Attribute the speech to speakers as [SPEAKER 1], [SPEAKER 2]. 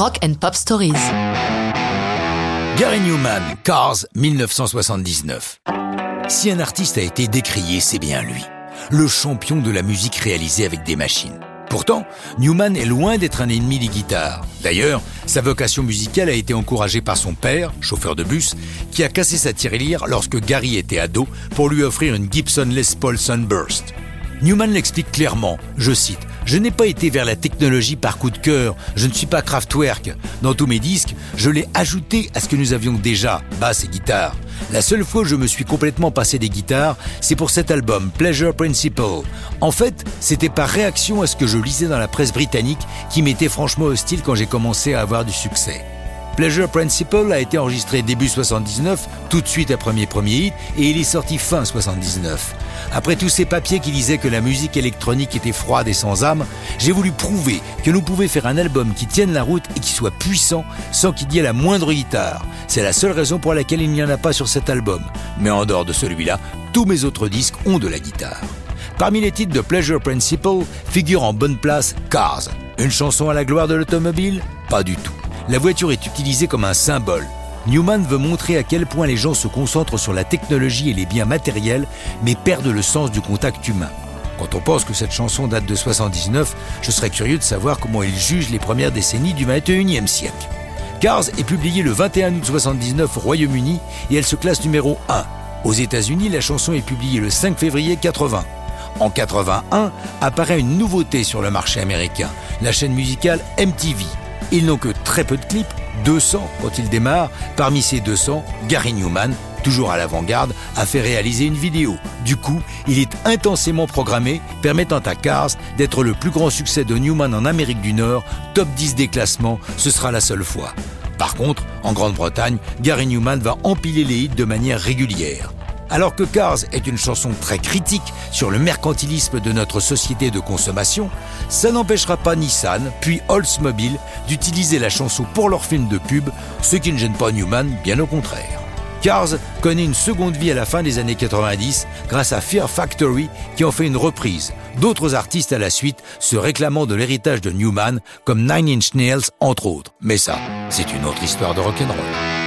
[SPEAKER 1] Rock and Pop Stories.
[SPEAKER 2] Gary Newman, Cars, 1979. Si un artiste a été décrié, c'est bien lui. Le champion de la musique réalisée avec des machines. Pourtant, Newman est loin d'être un ennemi des guitares. D'ailleurs, sa vocation musicale a été encouragée par son père, chauffeur de bus, qui a cassé sa tirelire lorsque Gary était ado pour lui offrir une Gibson Les Paul Sunburst. Newman l'explique clairement, je cite, je n'ai pas été vers la technologie par coup de cœur, je ne suis pas Kraftwerk. Dans tous mes disques, je l'ai ajouté à ce que nous avions déjà, basse et guitare. La seule fois où je me suis complètement passé des guitares, c'est pour cet album, Pleasure Principle. En fait, c'était par réaction à ce que je lisais dans la presse britannique qui m'était franchement hostile quand j'ai commencé à avoir du succès. Pleasure Principle a été enregistré début 79, tout de suite après mes premiers hits, et il est sorti fin 79. Après tous ces papiers qui disaient que la musique électronique était froide et sans âme, j'ai voulu prouver que nous pouvions faire un album qui tienne la route et qui soit puissant sans qu'il y ait la moindre guitare. C'est la seule raison pour laquelle il n'y en a pas sur cet album. Mais en dehors de celui-là, tous mes autres disques ont de la guitare. Parmi les titres de Pleasure Principle figure en bonne place Cars. Une chanson à la gloire de l'automobile? Pas du tout. La voiture est utilisée comme un symbole. Newman veut montrer à quel point les gens se concentrent sur la technologie et les biens matériels, mais perdent le sens du contact humain. Quand on pense que cette chanson date de 79, je serais curieux de savoir comment il juge les premières décennies du 21e siècle. Cars est publiée le 21 août 79 au Royaume-Uni et elle se classe numéro 1. Aux États-Unis, la chanson est publiée le 5 février 80. En 81, apparaît une nouveauté sur le marché américain, la chaîne musicale MTV. Ils n'ont que très peu de clips, 200 quand ils démarrent. Parmi ces 200, Gary Newman, toujours à l'avant-garde, a fait réaliser une vidéo. Du coup, il est intensément programmé, permettant à Cars d'être le plus grand succès de Newman en Amérique du Nord, top 10 des classements, ce sera la seule fois. Par contre, en Grande-Bretagne, Gary Newman va empiler les hits de manière régulière. Alors que Cars est une chanson très critique sur le mercantilisme de notre société de consommation, ça n'empêchera pas Nissan, puis Oldsmobile, d'utiliser la chanson pour leur film de pub, ce qui ne gêne pas Newman, bien au contraire. Cars connaît une seconde vie à la fin des années 90 grâce à Fear Factory qui en fait une reprise. D'autres artistes à la suite se réclamant de l'héritage de Newman comme Nine Inch Nails entre autres. Mais ça, c'est une autre histoire de rock'n'roll.